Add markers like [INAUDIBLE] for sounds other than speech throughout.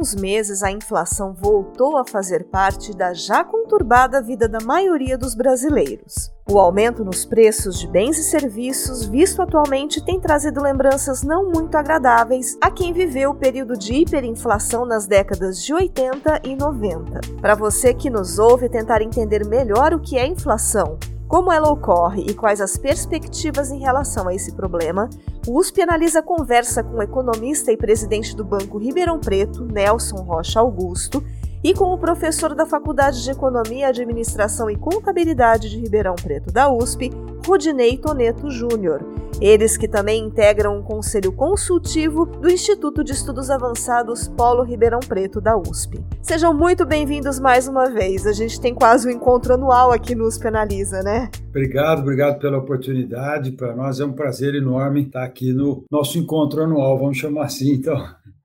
Alguns meses, a inflação voltou a fazer parte da já conturbada vida da maioria dos brasileiros. O aumento nos preços de bens e serviços visto atualmente tem trazido lembranças não muito agradáveis a quem viveu o período de hiperinflação nas décadas de 80 e 90. Para você que nos ouve tentar entender melhor o que é inflação como ela ocorre e quais as perspectivas em relação a esse problema, o USP analisa conversa com o economista e presidente do Banco Ribeirão Preto, Nelson Rocha Augusto, e com o professor da Faculdade de Economia, Administração e Contabilidade de Ribeirão Preto da USP, Rudinei Toneto Júnior. Eles que também integram o Conselho Consultivo do Instituto de Estudos Avançados Polo Ribeirão Preto da USP. Sejam muito bem-vindos mais uma vez. A gente tem quase um encontro anual aqui no USP Analisa, né? Obrigado, obrigado pela oportunidade. Para nós é um prazer enorme estar aqui no nosso encontro anual, vamos chamar assim, então.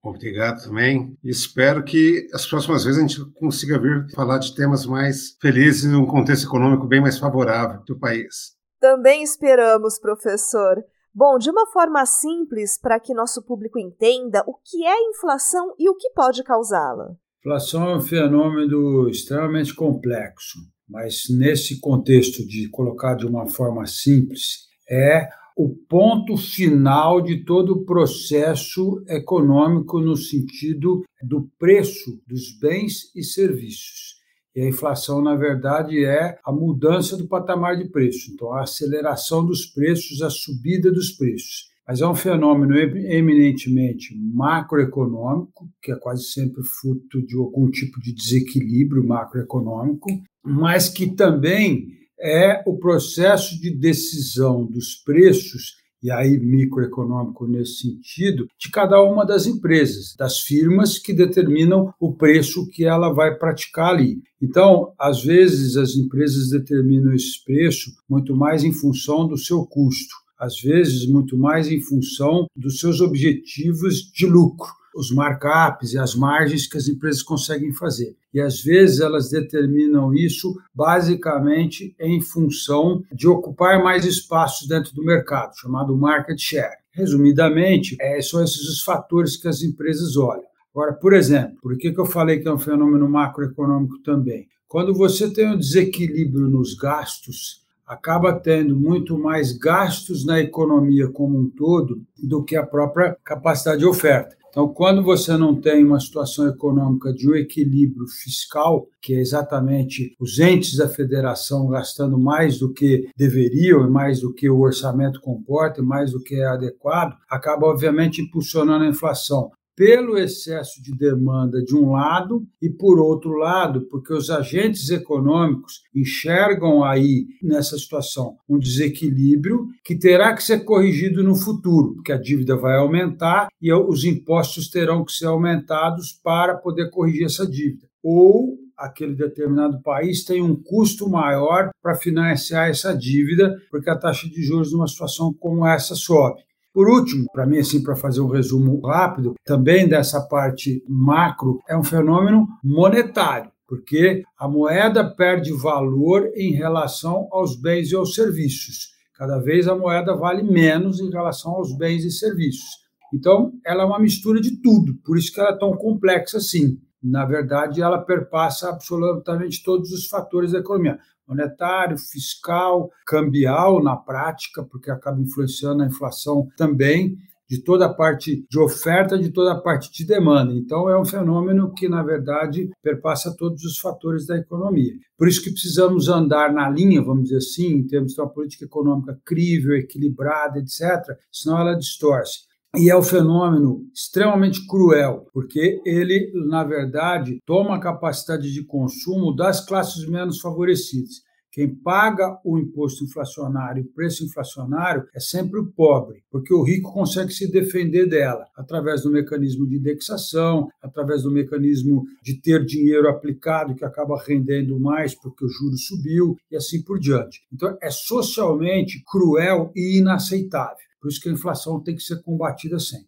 Obrigado também. Espero que as próximas vezes a gente consiga vir falar de temas mais felizes e um contexto econômico bem mais favorável do país. Também esperamos, professor. Bom, de uma forma simples para que nosso público entenda o que é inflação e o que pode causá-la. Inflação é um fenômeno extremamente complexo, mas nesse contexto de colocar de uma forma simples, é o ponto final de todo o processo econômico no sentido do preço dos bens e serviços. E a inflação, na verdade, é a mudança do patamar de preço, então a aceleração dos preços, a subida dos preços. Mas é um fenômeno eminentemente macroeconômico, que é quase sempre fruto de algum tipo de desequilíbrio macroeconômico, mas que também é o processo de decisão dos preços, e aí microeconômico nesse sentido, de cada uma das empresas, das firmas que determinam o preço que ela vai praticar ali. Então, às vezes, as empresas determinam esse preço muito mais em função do seu custo, às vezes, muito mais em função dos seus objetivos de lucro os markups e as margens que as empresas conseguem fazer. E às vezes elas determinam isso basicamente em função de ocupar mais espaços dentro do mercado, chamado market share. Resumidamente, é, são esses os fatores que as empresas olham. Agora, por exemplo, por que, que eu falei que é um fenômeno macroeconômico também? Quando você tem um desequilíbrio nos gastos, acaba tendo muito mais gastos na economia como um todo do que a própria capacidade de oferta. Então, quando você não tem uma situação econômica de um equilíbrio fiscal, que é exatamente os entes da federação gastando mais do que deveriam, mais do que o orçamento comporta, mais do que é adequado, acaba, obviamente, impulsionando a inflação pelo excesso de demanda de um lado e por outro lado, porque os agentes econômicos enxergam aí nessa situação um desequilíbrio que terá que ser corrigido no futuro, porque a dívida vai aumentar e os impostos terão que ser aumentados para poder corrigir essa dívida. Ou aquele determinado país tem um custo maior para financiar essa dívida, porque a taxa de juros numa situação como essa sobe. Por último, para mim, assim, para fazer um resumo rápido, também dessa parte macro, é um fenômeno monetário, porque a moeda perde valor em relação aos bens e aos serviços. Cada vez a moeda vale menos em relação aos bens e serviços. Então, ela é uma mistura de tudo, por isso que ela é tão complexa assim. Na verdade, ela perpassa absolutamente todos os fatores da economia monetário, fiscal, cambial na prática, porque acaba influenciando a inflação também, de toda a parte de oferta, de toda a parte de demanda. Então, é um fenômeno que, na verdade, perpassa todos os fatores da economia. Por isso que precisamos andar na linha, vamos dizer assim, em termos de uma política econômica crível, equilibrada, etc., senão ela distorce. E é um fenômeno extremamente cruel, porque ele, na verdade, toma a capacidade de consumo das classes menos favorecidas, Quem paga o imposto inflacionário, o preço inflacionário, é sempre o pobre, porque o rico consegue se defender dela através do mecanismo de indexação, através do mecanismo de ter dinheiro aplicado que acaba rendendo mais porque o juro subiu e assim por diante. Então, é socialmente cruel e inaceitável. Por isso que a inflação tem que ser combatida sempre.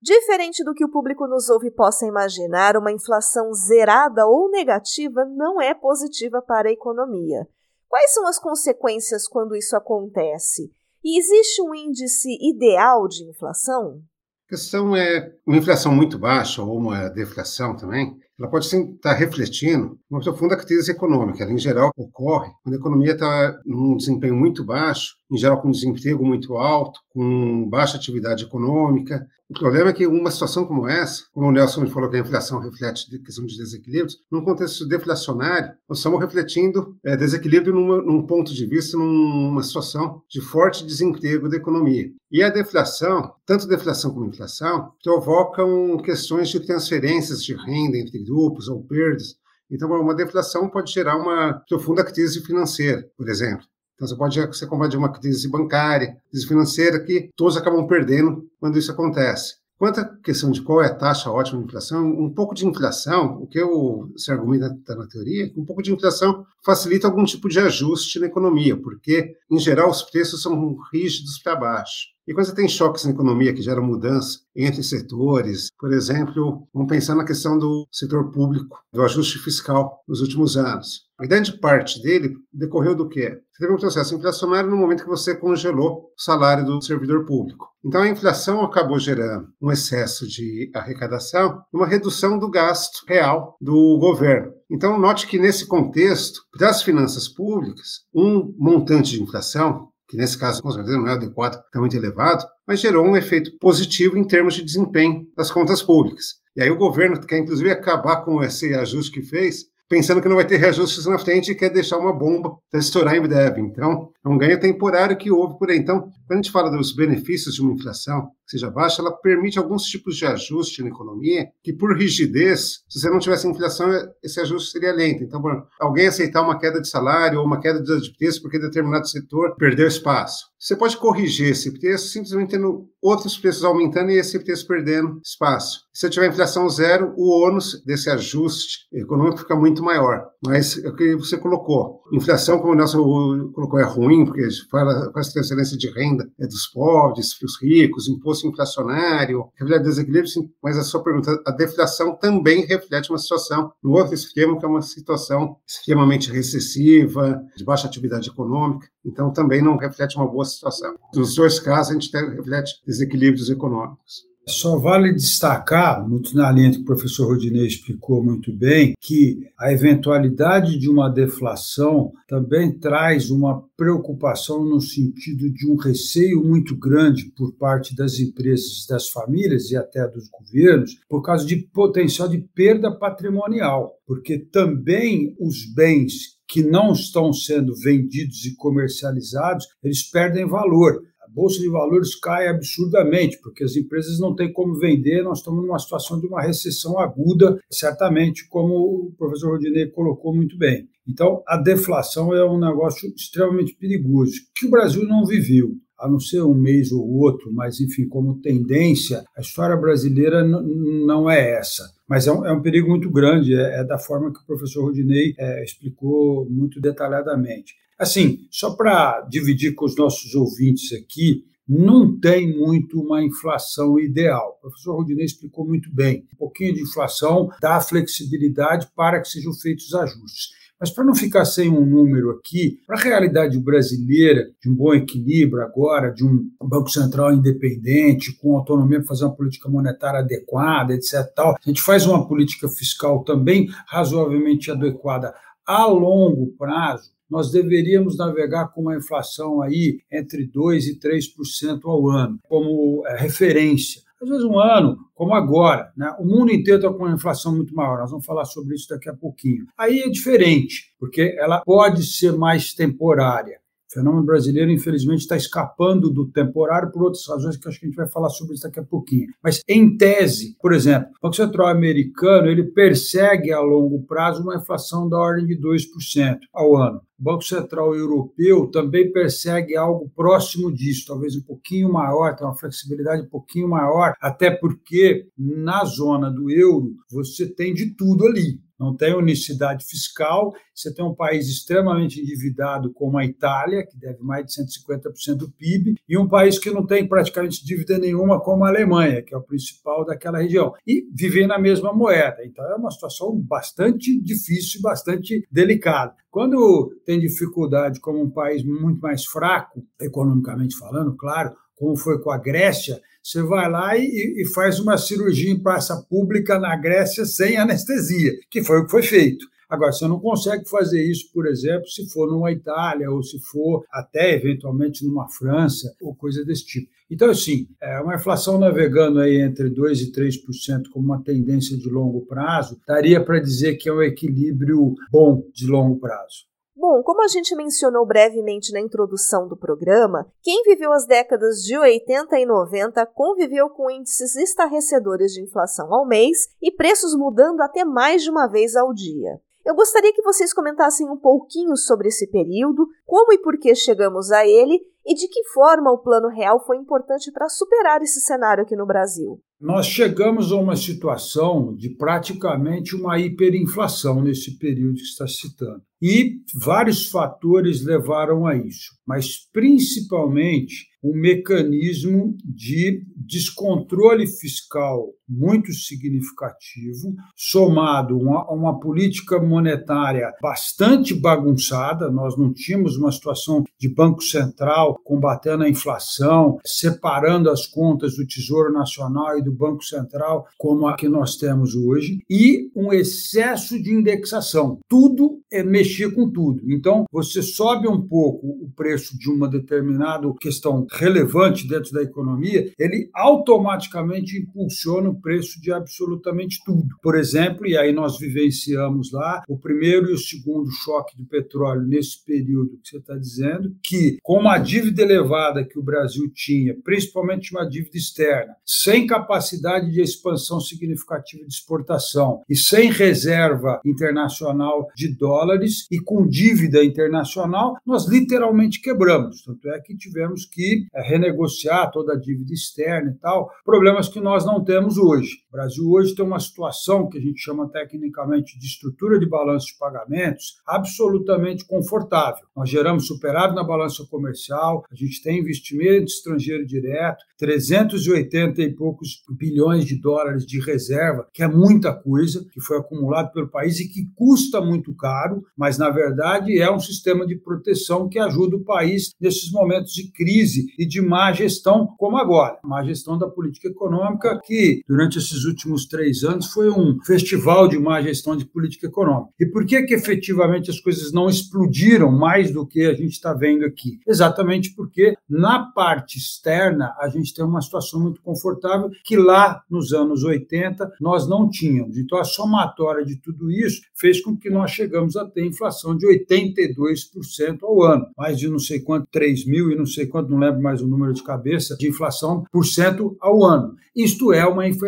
Diferente do que o público nos ouve possa imaginar, uma inflação zerada ou negativa não é positiva para a economia. Quais são as consequências quando isso acontece? E existe um índice ideal de inflação? A questão é uma inflação muito baixa ou uma deflação também ela pode sim estar refletindo uma profunda crise econômica. Ela, em geral, ocorre quando a economia está num desempenho muito baixo, em geral com desemprego muito alto, com baixa atividade econômica. O problema é que uma situação como essa, como o Nelson falou que a inflação reflete a questão de desequilíbrios, num contexto deflacionário, nós estamos refletindo é, desequilíbrio numa, num ponto de vista, numa situação de forte desemprego da economia. E a deflação, tanto deflação como inflação, provocam questões de transferências de renda entre grupos ou perdas. Então, uma deflação pode gerar uma profunda crise financeira, por exemplo. Então, você pode ser de uma crise bancária, crise financeira, que todos acabam perdendo quando isso acontece. Quanto à questão de qual é a taxa ótima de inflação, um pouco de inflação, o que eu, se argumenta tá na teoria, um pouco de inflação facilita algum tipo de ajuste na economia, porque, em geral, os preços são rígidos para baixo. E quando você tem choques na economia que geram mudança entre setores, por exemplo, vamos pensar na questão do setor público, do ajuste fiscal nos últimos anos. A grande parte dele decorreu do quê? Você teve um processo inflacionário no momento que você congelou o salário do servidor público. Então a inflação acabou gerando um excesso de arrecadação, uma redução do gasto real do governo. Então note que nesse contexto, para as finanças públicas, um montante de inflação que nesse caso com certeza não é adequado, está muito elevado, mas gerou um efeito positivo em termos de desempenho das contas públicas. E aí o governo quer inclusive acabar com esse ajuste que fez, pensando que não vai ter reajustes na frente e quer deixar uma bomba para estourar em breve. Então, é um ganho temporário que houve por aí. Então, quando a gente fala dos benefícios de uma inflação seja baixa, ela permite alguns tipos de ajuste na economia que, por rigidez, se você não tivesse inflação, esse ajuste seria lento. Então, alguém aceitar uma queda de salário ou uma queda de preço porque determinado setor perdeu espaço. Você pode corrigir esse preço simplesmente tendo outros preços aumentando e esse preço perdendo espaço. Se tiver inflação zero, o ônus desse ajuste econômico fica muito maior. Mas é o que você colocou. Inflação, como o Nelson colocou, é ruim, porque faz transferência de renda é dos pobres, dos ricos, imposto inflacionário, reflete desequilíbrio, sim, mas a sua pergunta, a deflação também reflete uma situação no outro esquema, que é uma situação extremamente recessiva, de baixa atividade econômica, então também não reflete uma boa situação. Nos dois casos, a gente reflete desequilíbrios econômicos. Só vale destacar, muito na linha que o professor Rodinei explicou muito bem, que a eventualidade de uma deflação também traz uma preocupação no sentido de um receio muito grande por parte das empresas, das famílias e até dos governos, por causa de potencial de perda patrimonial, porque também os bens que não estão sendo vendidos e comercializados, eles perdem valor bolsa de valores cai absurdamente, porque as empresas não têm como vender, nós estamos numa situação de uma recessão aguda, certamente, como o professor Rodinei colocou muito bem. Então, a deflação é um negócio extremamente perigoso, que o Brasil não viveu a não ser um mês ou outro, mas enfim, como tendência, a história brasileira não é essa. Mas é um, é um perigo muito grande, é, é, da forma que o professor Rodinei é, explicou muito detalhadamente. Assim, só para dividir com os nossos ouvintes aqui, não tem muito uma inflação ideal. O professor Rodinei explicou muito bem. Um pouquinho de inflação dá flexibilidade para que sejam feitos ajustes. Mas para não ficar sem um número aqui, para a realidade brasileira, de um bom equilíbrio agora, de um Banco Central independente, com autonomia para fazer uma política monetária adequada, etc. Tal, a gente faz uma política fiscal também razoavelmente adequada a longo prazo, nós deveríamos navegar com uma inflação aí entre 2% e 3% ao ano, como é, referência. Às vezes um ano, como agora, né? o mundo inteiro está com uma inflação muito maior, nós vamos falar sobre isso daqui a pouquinho. Aí é diferente, porque ela pode ser mais temporária. O fenômeno brasileiro, infelizmente, está escapando do temporário por outras razões que acho que a gente vai falar sobre isso daqui a pouquinho. Mas, em tese, por exemplo, o Banco Central americano ele persegue a longo prazo uma inflação da ordem de 2% ao ano. O Banco Central Europeu também persegue algo próximo disso, talvez um pouquinho maior, tem uma flexibilidade um pouquinho maior, até porque na zona do euro você tem de tudo ali não tem unicidade fiscal, você tem um país extremamente endividado como a Itália, que deve mais de 150% do PIB, e um país que não tem praticamente dívida nenhuma como a Alemanha, que é o principal daquela região, e viver na mesma moeda. Então é uma situação bastante difícil, bastante delicada. Quando tem dificuldade como um país muito mais fraco, economicamente falando, claro, como foi com a Grécia, você vai lá e, e, faz uma cirurgia em praça pública na Grécia sem anestesia, que foi o que foi feito. Agora, você não consegue fazer isso, por exemplo, se for numa Itália ou se for até eventualmente numa França ou coisa desse tipo. Então, assim, é uma inflação navegando aí entre 2% e 3% como uma tendência de longo prazo, daria para dizer que é um equilíbrio bom de longo prazo. Bom, como a gente mencionou brevemente na introdução do programa, quem viveu as décadas de 80 e 90 conviveu com índices estarrecedores de inflação ao mês e preços mudando até mais de uma vez ao dia. Eu gostaria que vocês comentassem um pouquinho sobre esse período, como e por que chegamos a ele e de que forma o Plano Real foi importante para superar esse cenário aqui no Brasil. Nós chegamos a uma situação de praticamente uma hiperinflação nesse período que está citando. E vários fatores levaram a isso, mas principalmente um mecanismo de descontrole fiscal muito significativo, somado a uma política monetária bastante bagunçada. Nós não tínhamos uma situação de Banco Central combatendo a inflação, separando as contas do Tesouro Nacional e do Banco Central, como a que nós temos hoje, e um excesso de indexação. Tudo é mexer com tudo. Então, você sobe um pouco o preço de uma determinada questão relevante dentro da economia, ele automaticamente impulsiona o preço de absolutamente tudo. Por exemplo, e aí nós vivenciamos lá o primeiro e o segundo choque do petróleo nesse período que você está dizendo, que com uma dívida elevada que o Brasil tinha, principalmente uma dívida externa, sem capacidade de expansão significativa de exportação e sem reserva internacional de dólares e com dívida internacional, nós literalmente quebramos. Tanto é que tivemos que é, renegociar toda a dívida externa e tal, problemas que nós não temos hoje. O Brasil hoje tem uma situação que a gente chama tecnicamente de estrutura de balanço de pagamentos absolutamente confortável. Nós geramos superávit na balança comercial, a gente tem investimento estrangeiro direto, 380 e poucos bilhões de dólares de reserva, que é muita coisa, que foi acumulado pelo país e que custa muito caro, mas na verdade é um sistema de proteção que ajuda o país nesses momentos de crise e de má gestão, como agora. Má gestão da política econômica, que durante esses últimos três anos foi um festival de má gestão de política econômica. E por que, que efetivamente as coisas não explodiram mais do que a gente está vendo aqui? Exatamente porque na parte externa a gente tem uma situação muito confortável que lá nos anos 80 nós não tínhamos. Então a somatória de tudo isso fez com que nós chegamos a ter inflação de 82% ao ano, mais de não sei quanto, 3 mil e não sei quanto, não lembro mais o número de cabeça, de inflação por cento ao ano. Isto é uma inflação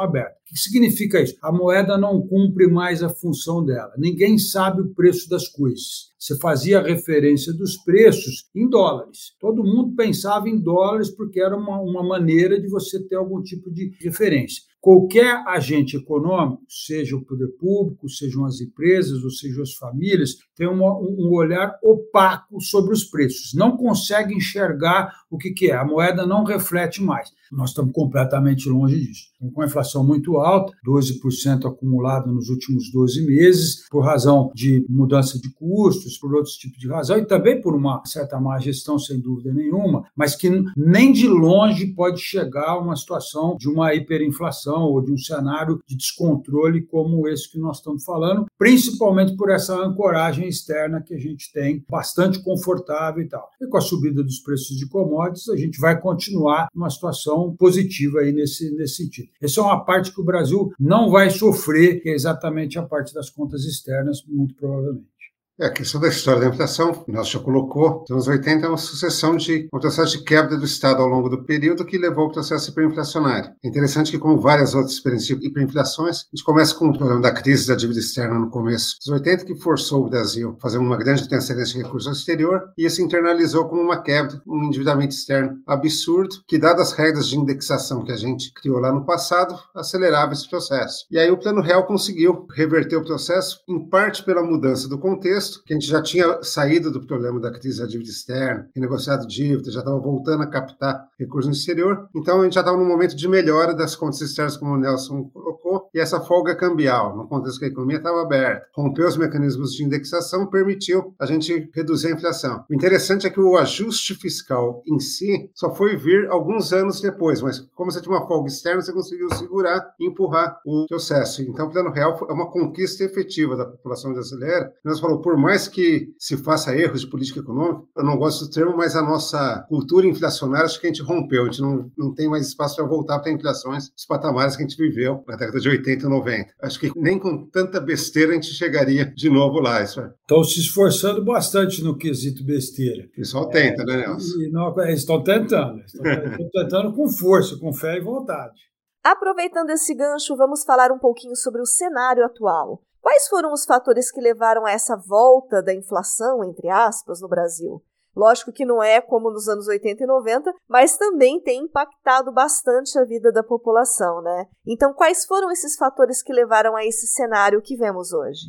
aberta. O que significa isso? A moeda não cumpre mais a função dela. Ninguém sabe o preço das coisas. Você fazia referência dos preços em dólares. Todo mundo pensava em dólares porque era uma, uma maneira de você ter algum tipo de referência. Qualquer agente econômico, seja o poder público, sejam as empresas ou sejam as famílias, tem uma, um olhar opaco sobre os preços. Não consegue enxergar o que, que é. A moeda não reflete mais. Nós estamos completamente longe disso. Estamos com a inflação muito alta, 12% acumulado nos últimos 12 meses, por razão de mudança de custos, por outros tipos de razão, e também por uma certa má gestão, sem dúvida nenhuma, mas que nem de longe pode chegar a uma situação de uma hiperinflação ou de um cenário de descontrole como esse que nós estamos falando, principalmente por essa ancoragem externa que a gente tem, bastante confortável e tal. E com a subida dos preços de commodities, a gente vai continuar numa situação positiva aí nesse, nesse sentido. Essa é uma parte que o Brasil não vai sofrer, que é exatamente a parte das contas externas, muito provavelmente. É, a questão da história da inflação, o Nelson já colocou, nos anos 80 é uma sucessão de um processo de quebra do Estado ao longo do período que levou ao processo hiperinflacionário. É interessante que, como várias outras experiências de hiperinflações, a gente começa com o problema da crise da dívida externa no começo dos 80, que forçou o Brasil a fazer uma grande transferência de recursos ao exterior, e isso internalizou como uma quebra, um endividamento externo absurdo, que, dadas as regras de indexação que a gente criou lá no passado, acelerava esse processo. E aí o Plano Real conseguiu reverter o processo, em parte pela mudança do contexto, que a gente já tinha saído do problema da crise da dívida externa, renegociado dívida, já estava voltando a captar recursos no exterior, então a gente já estava num momento de melhora das contas externas, como o Nelson colocou, e essa folga cambial, no contexto que a economia estava aberta, rompeu os mecanismos de indexação, permitiu a gente reduzir a inflação. O interessante é que o ajuste fiscal em si só foi vir alguns anos depois, mas como você tinha uma folga externa, você conseguiu segurar e empurrar o processo. Então, o Plano Real é uma conquista efetiva da população brasileira. Nós falou, por mais que se faça erros de política econômica, eu não gosto do termo, mas a nossa cultura inflacionária acho que a gente rompeu, a gente não, não tem mais espaço para voltar para inflações, os patamares que a gente viveu na década de 80 e 90. Acho que nem com tanta besteira a gente chegaria de novo lá. Isso é. Estão se esforçando bastante no quesito besteira. O pessoal tenta, é, né, Nelson? E não, eles estão tentando, estão tentando com força, com fé e vontade. Aproveitando esse gancho, vamos falar um pouquinho sobre o cenário atual. Quais foram os fatores que levaram a essa volta da inflação, entre aspas, no Brasil? Lógico que não é como nos anos 80 e 90, mas também tem impactado bastante a vida da população, né? Então, quais foram esses fatores que levaram a esse cenário que vemos hoje?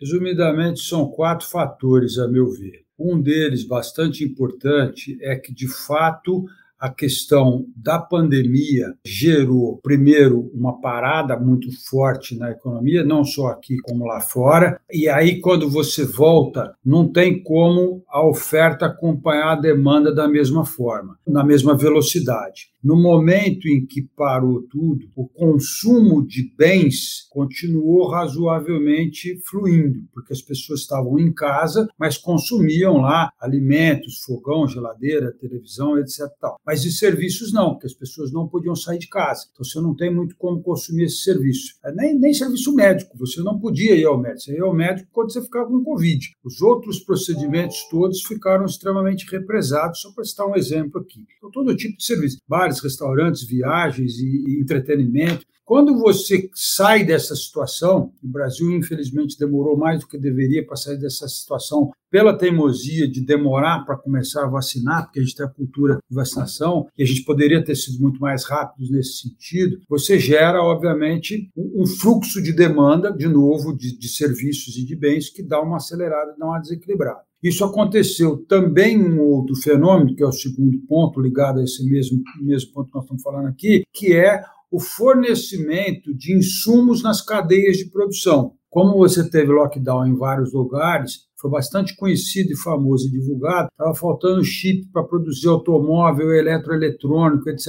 Resumidamente, são quatro fatores, a meu ver. Um deles, bastante importante, é que, de fato, a questão da pandemia gerou, primeiro, uma parada muito forte na economia, não só aqui como lá fora, e aí, quando você volta, não tem como a oferta acompanhar a demanda da mesma forma, na mesma velocidade. No momento em que parou tudo, o consumo de bens continuou razoavelmente fluindo, porque as pessoas estavam em casa, mas consumiam lá alimentos, fogão, geladeira, televisão, etc. Mas de serviços não, porque as pessoas não podiam sair de casa. Então você não tem muito como consumir esse serviço. É, nem, nem serviço médico, você não podia ir ao médico. Você ia ao médico quando você ficava com Covid. Os outros procedimentos todos ficaram extremamente represados, só para citar um exemplo aqui. Então, todo tipo de serviço. Bares, bares, restaurantes, viagens e, e entretenimento. Quando você sai dessa situação, o Brasil infelizmente demorou mais do que deveria para sair dessa situação pela teimosia de demorar para começar a vacinar, porque a gente tem a cultura de vacinação, e a gente poderia ter sido muito mais rápidos nesse sentido, você gera, obviamente, um fluxo de demanda, de novo, de, de serviços e de bens, que dá uma acelerada, dá uma desequilibrada. Isso aconteceu também um outro fenômeno, que é o segundo ponto, ligado a esse mesmo, mesmo ponto que nós estamos falando aqui, que é o fornecimento de insumos nas cadeias de produção. Como você teve lockdown em vários lugares, foi bastante conhecido e famoso e divulgado, estava faltando chip para produzir automóvel, eletroeletrônico, etc.,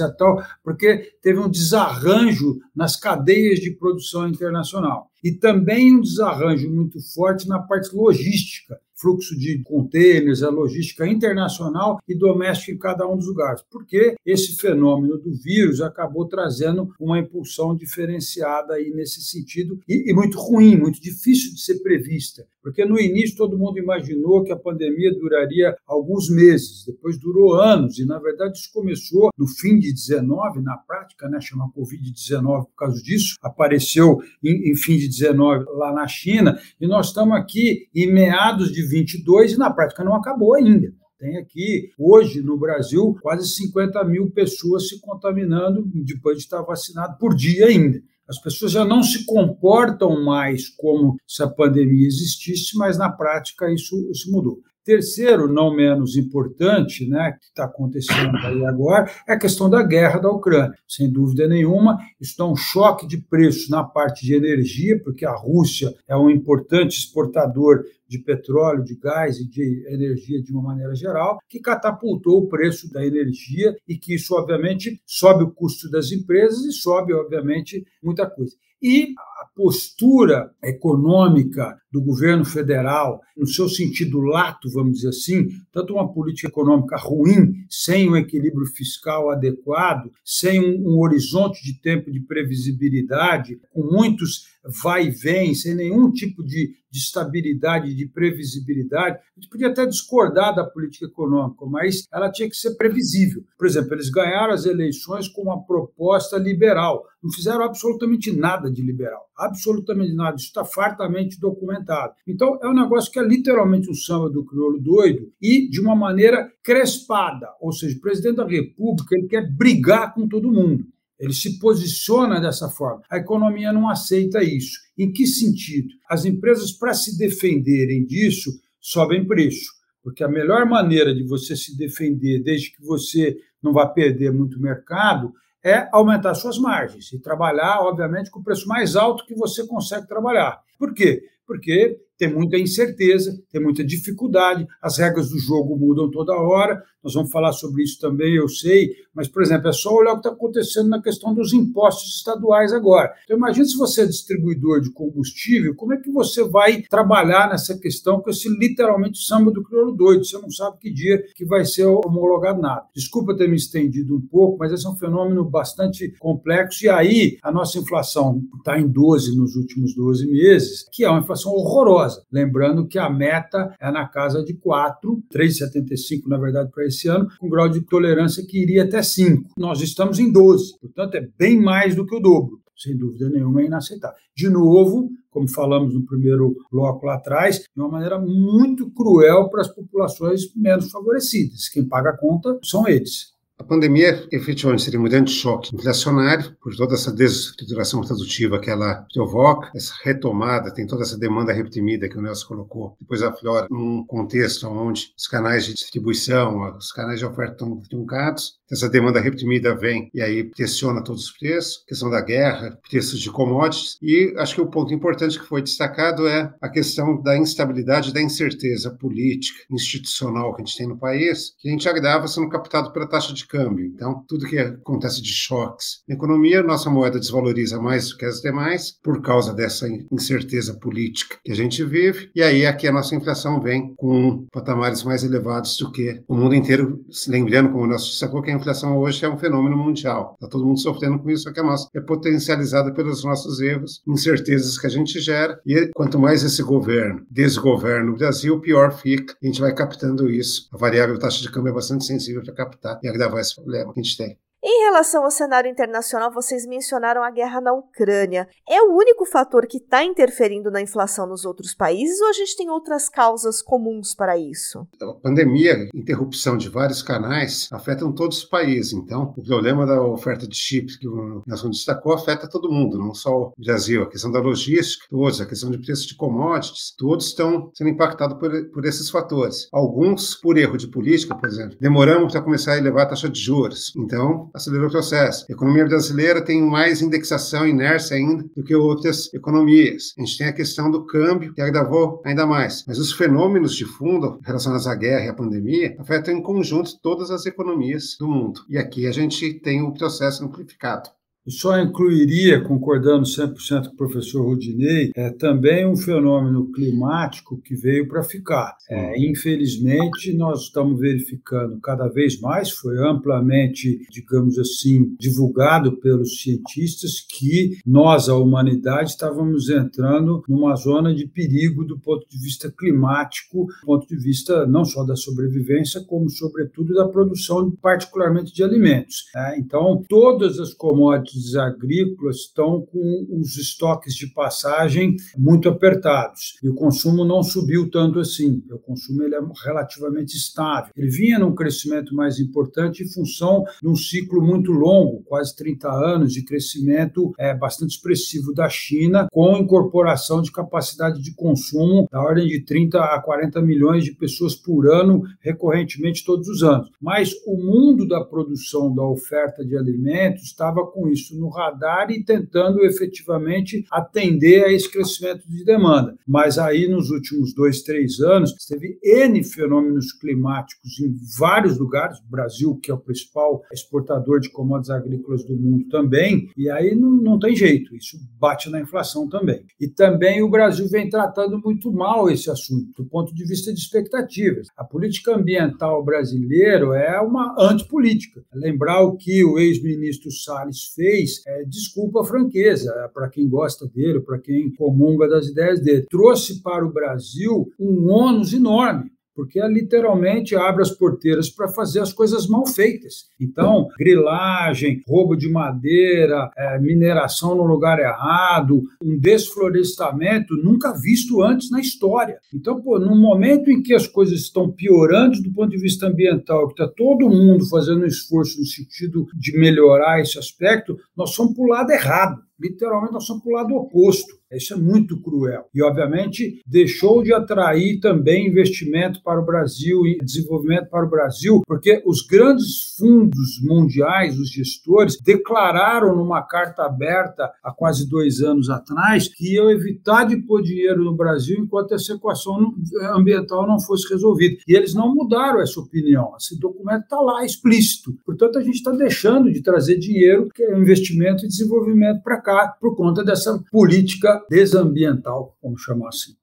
porque teve um desarranjo nas cadeias de produção internacional. E também um desarranjo muito forte na parte logística. Fluxo de contêineres, a logística internacional e doméstica em cada um dos lugares, porque esse fenômeno do vírus acabou trazendo uma impulsão diferenciada aí nesse sentido e, e muito ruim, muito difícil de ser prevista, porque no início todo mundo imaginou que a pandemia duraria alguns meses, depois durou anos. E na verdade isso começou no fim de 19, na prática, né, chama Covid-19 por causa disso, apareceu em, em fim de 19 lá na China e nós estamos aqui em meados de 22 e na prática não acabou ainda. Tem aqui, hoje, no Brasil, quase 50 mil pessoas se contaminando depois de estar vacinado por dia ainda. As pessoas já não se comportam mais como se a pandemia existisse, mas na prática isso, isso mudou. Terceiro, não menos importante, né, que está acontecendo aí agora, é a questão da guerra da Ucrânia. Sem dúvida nenhuma, isso dá um choque de preço na parte de energia, porque a Rússia é um importante exportador de petróleo, de gás e de energia de uma maneira geral, que catapultou o preço da energia e que isso, obviamente, sobe o custo das empresas e sobe, obviamente, muita coisa. E a postura econômica do governo federal, no seu sentido lato, vamos dizer assim, tanto uma política econômica ruim, sem um equilíbrio fiscal adequado, sem um, um horizonte de tempo de previsibilidade, com muitos vai e vem, sem nenhum tipo de, de estabilidade, de previsibilidade. A gente podia até discordar da política econômica, mas ela tinha que ser previsível. Por exemplo, eles ganharam as eleições com uma proposta liberal, não fizeram absolutamente nada de liberal, absolutamente nada. Isso está fartamente documentado. Então, é um negócio que é literalmente um samba do crioulo doido e de uma maneira crespada, ou seja, o presidente da República ele quer brigar com todo mundo. Ele se posiciona dessa forma. A economia não aceita isso. Em que sentido? As empresas, para se defenderem disso, sobem preço. Porque a melhor maneira de você se defender, desde que você não vá perder muito mercado, é aumentar suas margens e trabalhar, obviamente, com o preço mais alto que você consegue trabalhar. Por quê? Porque tem muita incerteza, tem muita dificuldade, as regras do jogo mudam toda hora, nós vamos falar sobre isso também, eu sei, mas, por exemplo, é só olhar o que está acontecendo na questão dos impostos estaduais agora. Então, imagine se você é distribuidor de combustível, como é que você vai trabalhar nessa questão com esse literalmente samba do crioulo doido? Você não sabe que dia que vai ser homologado nada. Desculpa ter me estendido um pouco, mas esse é um fenômeno bastante complexo, e aí a nossa inflação está em 12 nos últimos 12 meses, que é uma inflação horrorosa. Lembrando que a meta é na casa de 4, 3,75 na verdade para esse ano, com grau de tolerância que iria até 5. Nós estamos em 12, portanto, é bem mais do que o dobro. Sem dúvida nenhuma, é inaceitável. De novo, como falamos no primeiro bloco lá atrás, de uma maneira muito cruel para as populações menos favorecidas. Quem paga a conta são eles. A pandemia efetivamente seria um grande choque inflacionário, por toda essa desestruturação produtiva que ela provoca, essa retomada, tem toda essa demanda reprimida que o Nelson colocou, depois aflora num contexto onde os canais de distribuição, os canais de oferta estão truncados, essa demanda reprimida vem e aí pressiona todos os preços, questão da guerra, preços de commodities, e acho que o ponto importante que foi destacado é a questão da instabilidade, da incerteza política, institucional que a gente tem no país, que a gente agrava sendo captado pela taxa de câmbio. Então, tudo que acontece de choques na economia, nossa moeda desvaloriza mais do que as demais por causa dessa incerteza política que a gente vive, e aí aqui a nossa inflação vem com patamares mais elevados do que o mundo inteiro, lembrando, como o nosso destacou, que a inflação hoje é um fenômeno mundial. Está todo mundo sofrendo com isso, só que a nossa é potencializada pelos nossos erros, incertezas que a gente gera. E quanto mais esse governo desgoverna o Brasil, pior fica. A gente vai captando isso. A variável taxa de câmbio é bastante sensível para captar e agravar esse problema que a gente tem. Em relação ao cenário internacional, vocês mencionaram a guerra na Ucrânia. É o único fator que está interferindo na inflação nos outros países ou a gente tem outras causas comuns para isso? A pandemia, interrupção de vários canais, afetam todos os países. Então, o problema da oferta de chips que o Nelson destacou afeta todo mundo, não só o Brasil. A questão da logística, todos, a questão de preço de commodities, todos estão sendo impactados por, por esses fatores. Alguns por erro de política, por exemplo. Demoramos para começar a elevar a taxa de juros. Então, acelerou o processo. A economia brasileira tem mais indexação, inércia ainda do que outras economias. A gente tem a questão do câmbio, que agravou ainda mais. Mas os fenômenos de fundo relacionados à guerra e à pandemia afetam em conjunto todas as economias do mundo. E aqui a gente tem o processo amplificado. E só incluiria, concordando 100% com o professor Rudinei, é também um fenômeno climático que veio para ficar. É, infelizmente, nós estamos verificando cada vez mais, foi amplamente, digamos assim, divulgado pelos cientistas, que nós, a humanidade, estávamos entrando numa zona de perigo do ponto de vista climático, do ponto de vista não só da sobrevivência, como, sobretudo, da produção, particularmente de alimentos. É, então, todas as commodities agrícolas estão com os estoques de passagem muito apertados e o consumo não subiu tanto assim. O consumo ele é relativamente estável. Ele vinha num crescimento mais importante em função de um ciclo muito longo, quase 30 anos de crescimento é, bastante expressivo da China, com incorporação de capacidade de consumo da ordem de 30 a 40 milhões de pessoas por ano, recorrentemente todos os anos. Mas o mundo da produção, da oferta de alimentos, estava com isso isso no radar e tentando efetivamente atender a esse crescimento de demanda. Mas aí, nos últimos dois, três anos, teve N fenômenos climáticos em vários lugares, Brasil, que é o principal exportador de commodities agrícolas do mundo também, e aí não, não tem jeito, isso bate na inflação também. E também o Brasil vem tratando muito mal esse assunto, do ponto de vista de expectativas. A política ambiental brasileira é uma antipolítica. Lembrar o que o ex-ministro Salles fez fez, é, desculpa a franqueza, para quem gosta dele, para quem comunga das ideias dele, trouxe para o Brasil um ônus enorme porque é literalmente abre as porteiras para fazer as coisas mal feitas. Então, grilagem, roubo de madeira, é, mineração no lugar errado, um desflorestamento nunca visto antes na história. Então, pô, no momento em que as coisas estão piorando do ponto de vista ambiental, que está todo mundo fazendo um esforço no sentido de melhorar esse aspecto, nós somos para o lado errado. Literalmente, nós somos para o lado oposto. Isso é muito cruel. E, obviamente, deixou de atrair também investimento para o Brasil e desenvolvimento para o Brasil, porque os grandes fundos mundiais, os gestores, declararam numa carta aberta há quase dois anos atrás que iam evitar de pôr dinheiro no Brasil enquanto essa equação ambiental não fosse resolvida. E eles não mudaram essa opinião. Esse documento está lá explícito. Portanto, a gente está deixando de trazer dinheiro, que é investimento e desenvolvimento para cá, por conta dessa política desambiental, vamos chamar assim.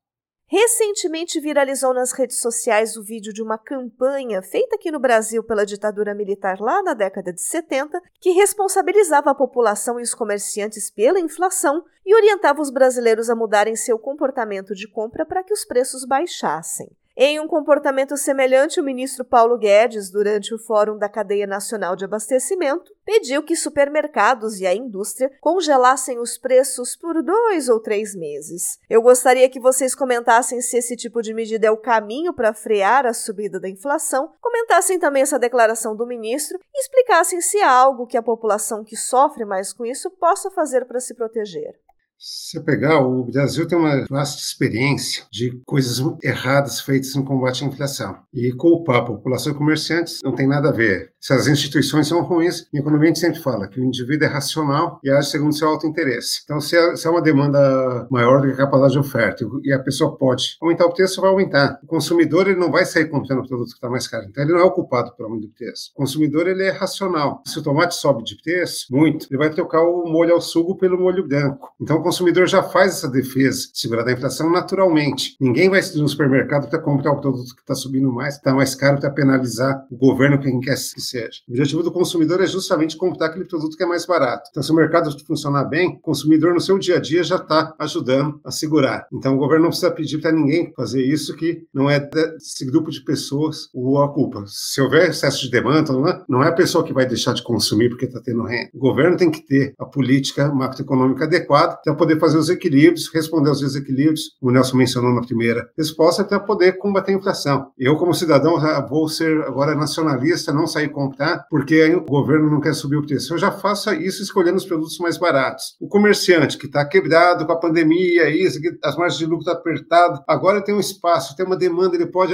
Recentemente viralizou nas redes sociais o vídeo de uma campanha feita aqui no Brasil pela ditadura militar lá na década de 70, que responsabilizava a população e os comerciantes pela inflação e orientava os brasileiros a mudarem seu comportamento de compra para que os preços baixassem. Em um comportamento semelhante, o ministro Paulo Guedes, durante o Fórum da Cadeia Nacional de Abastecimento, pediu que supermercados e a indústria congelassem os preços por dois ou três meses. Eu gostaria que vocês comentassem se esse tipo de medida é o caminho para frear a subida da inflação, comentassem também essa declaração do ministro e explicassem se há algo que a população que sofre mais com isso possa fazer para se proteger. Se você pegar, o Brasil tem uma vasta experiência de coisas erradas feitas no combate à inflação. E culpar a população e comerciantes não tem nada a ver. Se as instituições são ruins, em economia a gente sempre fala que o indivíduo é racional e age segundo seu alto interesse. Então, se é, se é uma demanda maior do que a capacidade de oferta e a pessoa pode aumentar o preço, vai aumentar. O consumidor ele não vai sair comprando o produto que está mais caro. Então, ele não é o culpado pelo aumento do preço. O consumidor ele é racional. Se o tomate sobe de preço muito, ele vai trocar o molho ao sugo pelo molho branco. Então, o consumidor já faz essa defesa, segurar da inflação naturalmente. Ninguém vai no supermercado para comprar o produto que está subindo mais, está mais caro para penalizar o governo, quem quer que seja. O objetivo do consumidor é justamente comprar aquele produto que é mais barato. Então, se o mercado funcionar bem, o consumidor no seu dia a dia já está ajudando a segurar. Então, o governo não precisa pedir para ninguém fazer isso, que não é desse grupo de pessoas a culpa. Se houver excesso de demanda, não é, é a pessoa que vai deixar de consumir porque está tendo renda. O governo tem que ter a política macroeconômica adequada para poder fazer os equilíbrios, responder aos desequilíbrios, o Nelson mencionou na primeira resposta, para poder combater a inflação. Eu, como cidadão, vou ser agora nacionalista, não sair comprar, porque o governo não quer subir o preço. Eu já faço isso escolhendo os produtos mais baratos. O comerciante que está quebrado com a pandemia, as margens de lucro estão tá apertadas, agora tem um espaço, tem uma demanda, ele pode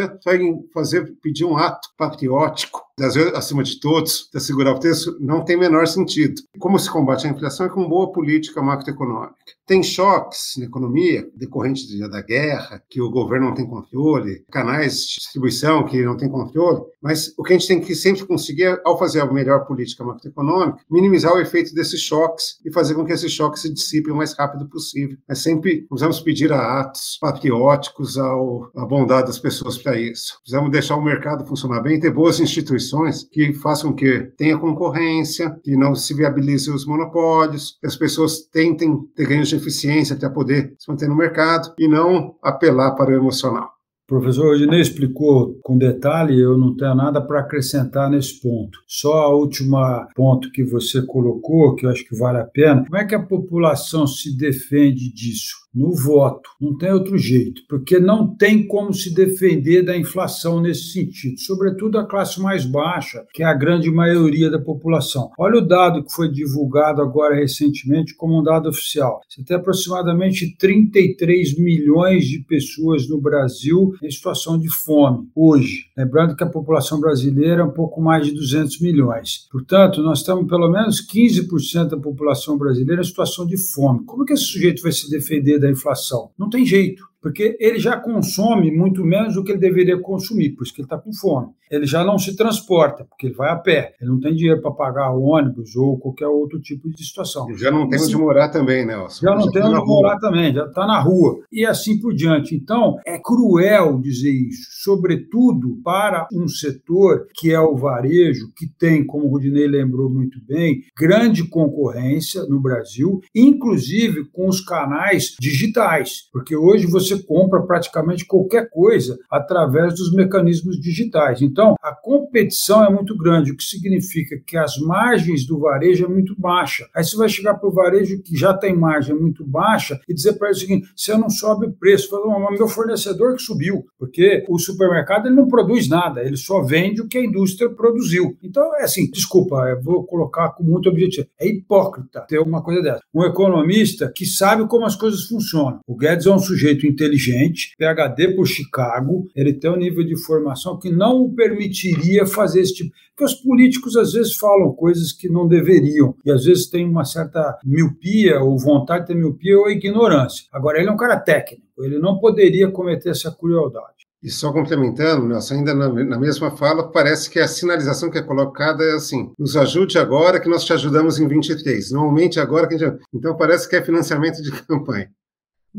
fazer, pedir um ato patriótico Brasil acima de todos, para segurar o preço, não tem menor sentido. Como se combate a inflação é com boa política macroeconômica. Tem choques na economia, decorrentes da guerra, que o governo não tem controle, canais de distribuição que não tem controle, mas o que a gente tem que sempre conseguir, é, ao fazer a melhor política macroeconômica, minimizar o efeito desses choques e fazer com que esses choques se dissipem o mais rápido possível. Mas sempre precisamos pedir a atos patrióticos ao, à bondade das pessoas para isso. Precisamos deixar o mercado funcionar bem, ter boas instituições que façam que tenha concorrência, que não se viabilizem os monopólios, que as pessoas tentem ter ganhos de eficiência para poder se manter no mercado e não apelar para o emocional. O professor Rodinei explicou com detalhe, eu não tenho nada para acrescentar nesse ponto. Só a última ponto que você colocou, que eu acho que vale a pena. Como é que a população se defende disso? No voto. Não tem outro jeito, porque não tem como se defender da inflação nesse sentido, sobretudo a classe mais baixa, que é a grande maioria da população. Olha o dado que foi divulgado agora recentemente como um dado oficial. Você tem aproximadamente 33 milhões de pessoas no Brasil em situação de fome hoje. Lembrando que a população brasileira é um pouco mais de 200 milhões. Portanto, nós estamos pelo menos 15% da população brasileira em situação de fome. Como que esse sujeito vai se defender da da inflação. Não tem jeito porque ele já consome muito menos do que ele deveria consumir, por isso que ele está com fome. Ele já não se transporta, porque ele vai a pé, ele não tem dinheiro para pagar ônibus ou qualquer outro tipo de situação. já não tem onde morar também, né, Nelson? Já não já tem tá onde morar também, já está na rua. E assim por diante. Então, é cruel dizer isso, sobretudo para um setor que é o varejo, que tem, como o Rudinei lembrou muito bem, grande concorrência no Brasil, inclusive com os canais digitais, porque hoje você compra praticamente qualquer coisa através dos mecanismos digitais. Então, a competição é muito grande, o que significa que as margens do varejo é muito baixa. Aí você vai chegar para o varejo que já tem margem muito baixa e dizer para ele o seguinte: você não sobe o preço, fala, mas meu fornecedor que subiu, porque o supermercado ele não produz nada, ele só vende o que a indústria produziu. Então, é assim, desculpa, eu vou colocar com muito objetivo. É hipócrita ter uma coisa dessa. Um economista que sabe como as coisas funcionam. O Guedes é um sujeito inteligente, PhD por Chicago, ele tem um nível de formação que não o permitiria fazer esse tipo. Porque os políticos às vezes falam coisas que não deveriam, e às vezes tem uma certa miopia, ou vontade de ter miopia, ou ignorância. Agora, ele é um cara técnico, ele não poderia cometer essa crueldade. E só complementando, Nelson, ainda na, mesma fala, parece que a sinalização que é colocada é assim: nos ajude agora que nós te ajudamos em 23. Normalmente agora que a gente. Então parece que é financiamento de [LAUGHS] campanha.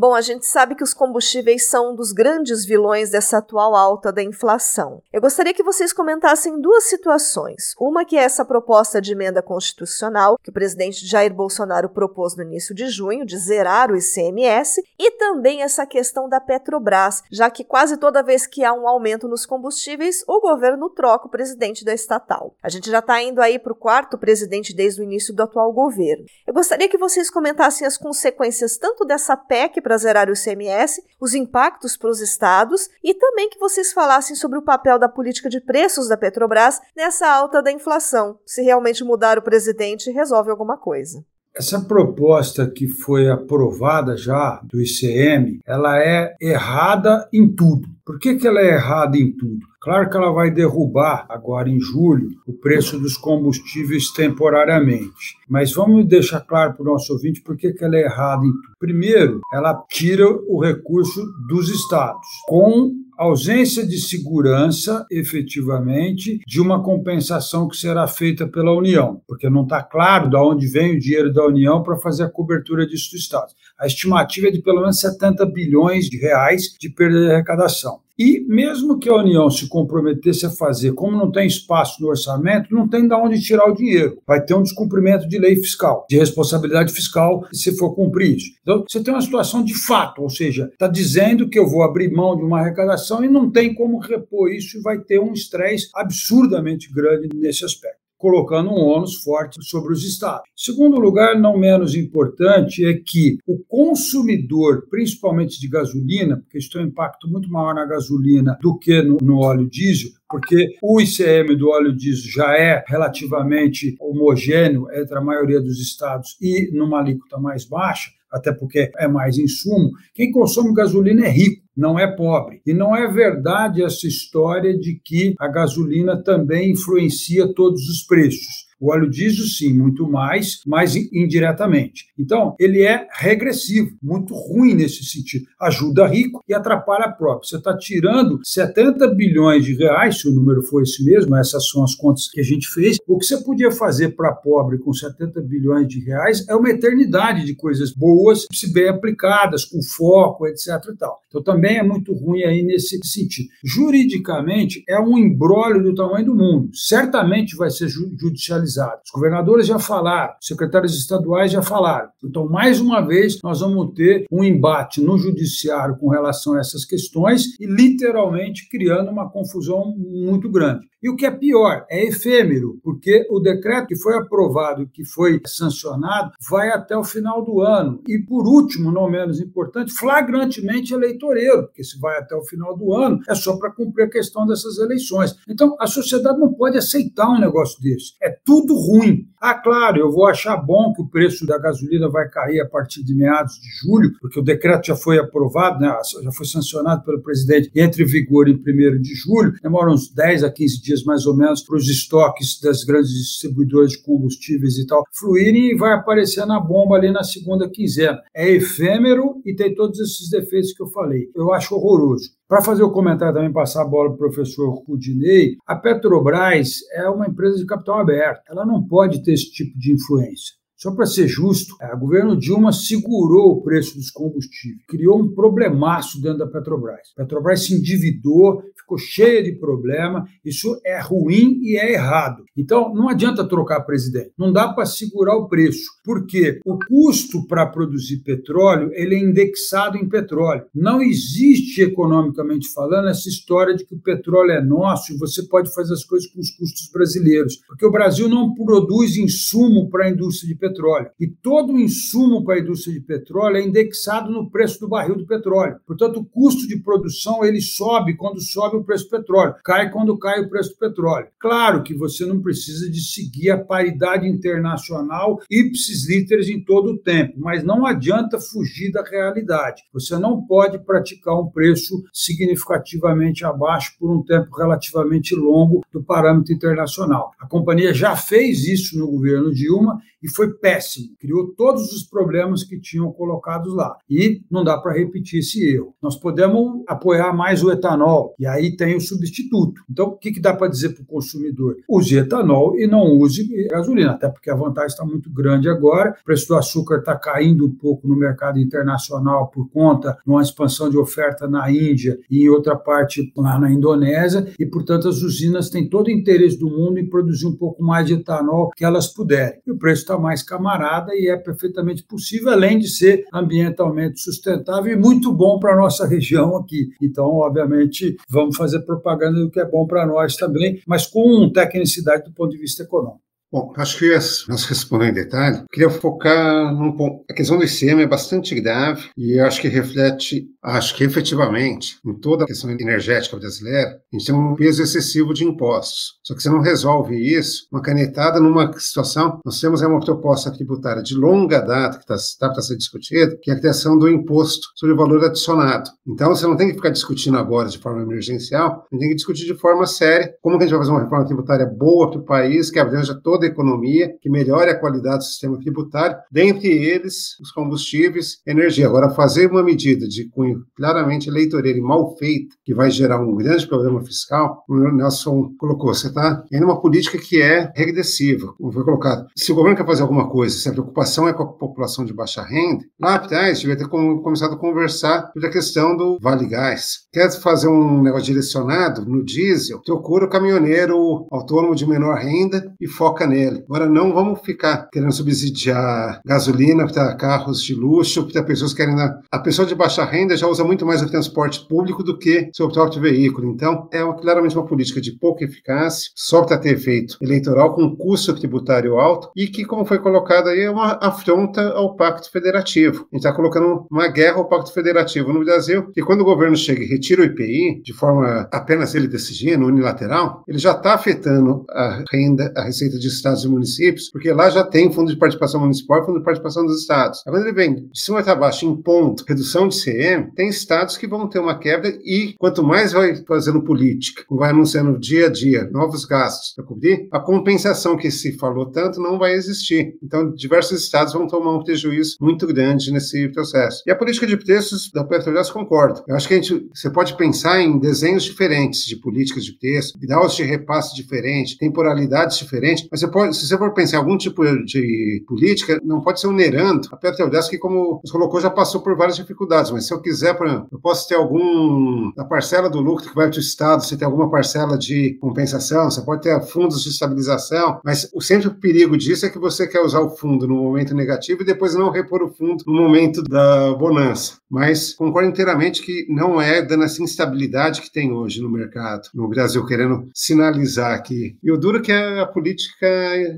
Bom, a gente sabe que os combustíveis são um dos grandes vilões dessa atual alta da inflação. Eu gostaria que vocês comentassem duas situações. Uma que é essa proposta de emenda constitucional que o presidente Jair Bolsonaro propôs no início de junho, de zerar o ICMS, e também essa questão da Petrobras, já que quase toda vez que há um aumento nos combustíveis, o governo troca o presidente da estatal. A gente já está indo aí para o quarto presidente desde o início do atual governo. Eu gostaria que vocês comentassem as consequências tanto dessa PEC para zerar o ICMS, os impactos para os estados e também que vocês falassem sobre o papel da política de preços da Petrobras nessa alta da inflação. Se realmente mudar o presidente, resolve alguma coisa. Essa proposta que foi aprovada já do ICM, ela é errada em tudo. Por que, que ela é errada em tudo? Claro que ela vai derrubar, agora em julho, o preço dos combustíveis temporariamente. Mas vamos deixar claro para o nosso ouvinte por que, ela é errada em tudo. Primeiro, ela tira o recurso dos estados, com ausência de segurança, efetivamente, de uma compensação que será feita pela União, porque não está claro de onde vem o dinheiro da União para fazer a cobertura disso do Estado. A estimativa é de pelo menos 70 bilhões de reais de perda de arrecadação. E mesmo que a União se comprometesse a fazer, como não tem espaço no orçamento, não tem de onde tirar o dinheiro. Vai ter um descumprimento de lei fiscal, de responsabilidade fiscal, se for cumprir isso. Então, você tem uma situação de fato, ou seja, está dizendo que eu vou abrir mão de uma arrecadação e não tem como repor isso e vai ter um estresse absurdamente grande nesse aspecto colocando um ônus forte sobre os estados. Segundo lugar, não menos importante, é que o consumidor, principalmente de gasolina, porque isso tem um impacto muito maior na gasolina do que no, no óleo diesel, porque o ICM do óleo diesel já é relativamente homogêneo entre a maioria dos estados e numa alíquota mais baixa, até porque é mais insumo. Quem consome gasolina é rico não é pobre. E não é verdade essa história de que a gasolina também influencia todos os preços. O óleo diesel, sim, muito mais, mas indiretamente. Então, ele é regressivo, muito ruim nesse sentido. Ajuda rico e atrapalha próprio. Você está tirando 70 bilhões de reais, se o número for esse mesmo, essas são as contas que a gente fez. O que você podia fazer para pobre com 70 bilhões de reais é uma eternidade de coisas boas, se bem aplicadas, com foco, etc. E tal. Então, também é muito ruim aí nesse sentido. Juridicamente, é um embrólio do tamanho do mundo. Certamente vai ser judicializado os governadores já falaram, os secretários estaduais já falaram. Então, mais uma vez, nós vamos ter um embate no judiciário com relação a essas questões e literalmente criando uma confusão muito grande. E o que é pior, é efêmero, porque o decreto que foi aprovado, que foi sancionado, vai até o final do ano. E, por último, não menos importante, flagrantemente eleitoreiro, porque se vai até o final do ano, é só para cumprir a questão dessas eleições. Então, a sociedade não pode aceitar um negócio desse. É tudo ruim. Ah, claro, eu vou achar bom que o preço da gasolina vai cair a partir de meados de julho, porque o decreto já foi aprovado, né, já foi sancionado pelo presidente entra em vigor em 1 de julho. Demora uns 10 a 15 dias mais ou menos para os estoques das grandes distribuidoras de combustíveis e tal fluírem e vai aparecer na bomba ali na segunda quinzena. É efêmero e tem todos esses defeitos que eu falei. Eu acho horroroso. Para fazer o comentário também, passar a bola para o professor Rudinei, a Petrobras é uma empresa de capital aberto. Ela não pode ter esse tipo de influência. Só para ser justo, o governo Dilma segurou o preço dos combustíveis, criou um problemaço dentro da Petrobras. A Petrobras se endividou, ficou cheia de problema, isso é ruim e é errado. Então, não adianta trocar presidente, não dá para segurar o preço, porque o custo para produzir petróleo ele é indexado em petróleo. Não existe, economicamente falando, essa história de que o petróleo é nosso e você pode fazer as coisas com os custos brasileiros, porque o Brasil não produz insumo para a indústria de petróleo petróleo. E todo o insumo para a indústria de petróleo é indexado no preço do barril do petróleo. Portanto, o custo de produção ele sobe quando sobe o preço do petróleo, cai quando cai o preço do petróleo. Claro que você não precisa de seguir a paridade internacional ipsis literis em todo o tempo, mas não adianta fugir da realidade. Você não pode praticar um preço significativamente abaixo por um tempo relativamente longo do parâmetro internacional. A companhia já fez isso no governo Dilma e foi péssimo. Criou todos os problemas que tinham colocados lá. E não dá para repetir esse erro. Nós podemos apoiar mais o etanol, e aí tem o substituto. Então, o que, que dá para dizer para o consumidor? Use etanol e não use gasolina, até porque a vantagem está muito grande agora. O preço do açúcar está caindo um pouco no mercado internacional por conta de uma expansão de oferta na Índia e em outra parte lá na Indonésia, e, portanto, as usinas têm todo o interesse do mundo em produzir um pouco mais de etanol que elas puderem. E o preço está mais camarada e é perfeitamente possível, além de ser ambientalmente sustentável e muito bom para a nossa região aqui. Então, obviamente, vamos fazer propaganda do que é bom para nós também, mas com tecnicidade do ponto de vista econômico. Bom, acho que nós respondemos em detalhe. Queria focar num ponto. A questão do ICM é bastante grave e acho que reflete, acho que efetivamente, em toda a questão energética brasileira, a gente tem um peso excessivo de impostos. Só que você não resolve isso, uma canetada numa situação. Nós temos uma proposta tributária de longa data que está tá para ser discutida, que é a criação do imposto sobre o valor adicionado. Então, você não tem que ficar discutindo agora de forma emergencial, a gente tem que discutir de forma séria como que a gente vai fazer uma reforma tributária boa para o país, que abranja toda a economia, que melhore a qualidade do sistema tributário, dentre eles os combustíveis, energia. Agora, fazer uma medida de cunho claramente eleitoreiro e mal feita, que vai gerar um grande problema fiscal, o Nelson colocou, você está em uma política que é regressiva, como foi colocado. Se o governo quer fazer alguma coisa, se a preocupação é com a população de baixa renda, lá atrás devia ter começado a conversar sobre a questão do Vale Gás. Quer fazer um negócio direcionado no diesel, procura o caminhoneiro autônomo de menor renda e foca nele. Agora, não vamos ficar querendo subsidiar gasolina para carros de luxo, para pessoas que querem. A pessoa de baixa renda já usa muito mais o transporte público do que seu próprio veículo. Então, é claramente uma política de pouca eficácia, só para ter efeito eleitoral, com custo tributário alto e que, como foi colocado aí, é uma afronta ao Pacto Federativo. A gente está colocando uma guerra ao Pacto Federativo no Brasil, que quando o governo chega e retira o IPI, de forma apenas ele decidindo, unilateral, ele já está afetando a renda, a receita de estados e municípios, porque lá já tem fundo de participação municipal e fundo de participação dos estados. Quando ele vem de cima para baixo impondo redução de CM, tem estados que vão ter uma quebra e quanto mais vai fazendo política, vai anunciando dia a dia novos gastos para cobrir, a compensação que se falou tanto não vai existir. Então, diversos estados vão tomar um prejuízo muito grande nesse processo. E a política de preços da Petrobras concordo. Eu acho que a gente, você pode pensar em desenhos diferentes de políticas de preço, graus de repasse diferentes, temporalidades diferentes, mas você pode, se você for pensar em algum tipo de política, não pode ser onerando a Petrobras, que, como você colocou, já passou por várias dificuldades. Mas se eu quiser, por exemplo, eu posso ter algum. da parcela do lucro que vai para o Estado, você tem alguma parcela de compensação, você pode ter fundos de estabilização, mas o sempre o perigo disso é que você quer usar o fundo no momento negativo e depois não repor o fundo no momento da bonança. Mas concordo inteiramente que não é dando essa instabilidade que tem hoje no mercado, no Brasil, querendo sinalizar aqui. E o duro é que é a política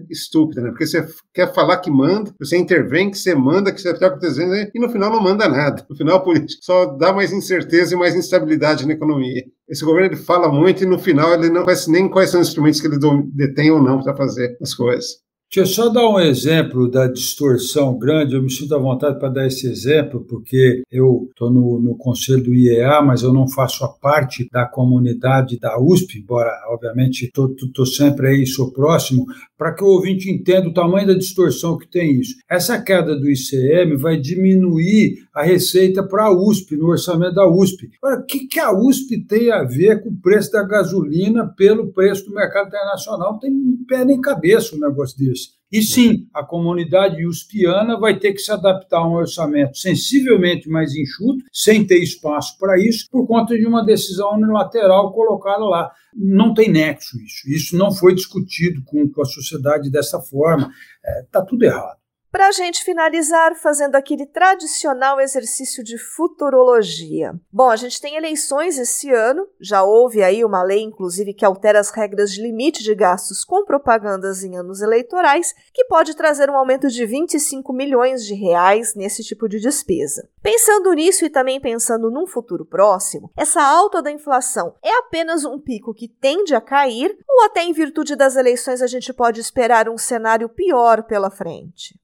estúpida, né? Porque você quer falar que manda, você intervém, que você manda, que você está acontecendo, né? e no final não manda nada. No final, a política só dá mais incerteza e mais instabilidade na economia. Esse governo ele fala muito e no final ele não conhece nem quais são os instrumentos que ele detém ou não para fazer as coisas. Deixa eu só dar um exemplo da distorção grande. Eu me sinto à vontade para dar esse exemplo, porque eu estou no, no conselho do IEA, mas eu não faço a parte da comunidade da USP, embora, obviamente, estou sempre aí, sou próximo, para que o ouvinte entenda o tamanho da distorção que tem isso. Essa queda do ICM vai diminuir a receita para a USP, no orçamento da USP. Agora, o que, que a USP tem a ver com o preço da gasolina pelo preço do mercado internacional? Não tem pé nem cabeça um negócio desse. E sim, a comunidade uspiana vai ter que se adaptar a um orçamento sensivelmente mais enxuto, sem ter espaço para isso, por conta de uma decisão unilateral colocada lá. Não tem nexo isso. Isso não foi discutido com, com a sociedade dessa forma. Está é, tá tudo errado. Para a gente finalizar, fazendo aquele tradicional exercício de futurologia. Bom, a gente tem eleições esse ano, já houve aí uma lei, inclusive, que altera as regras de limite de gastos com propagandas em anos eleitorais, que pode trazer um aumento de 25 milhões de reais nesse tipo de despesa. Pensando nisso e também pensando num futuro próximo, essa alta da inflação é apenas um pico que tende a cair, ou até em virtude das eleições a gente pode esperar um cenário pior pela frente?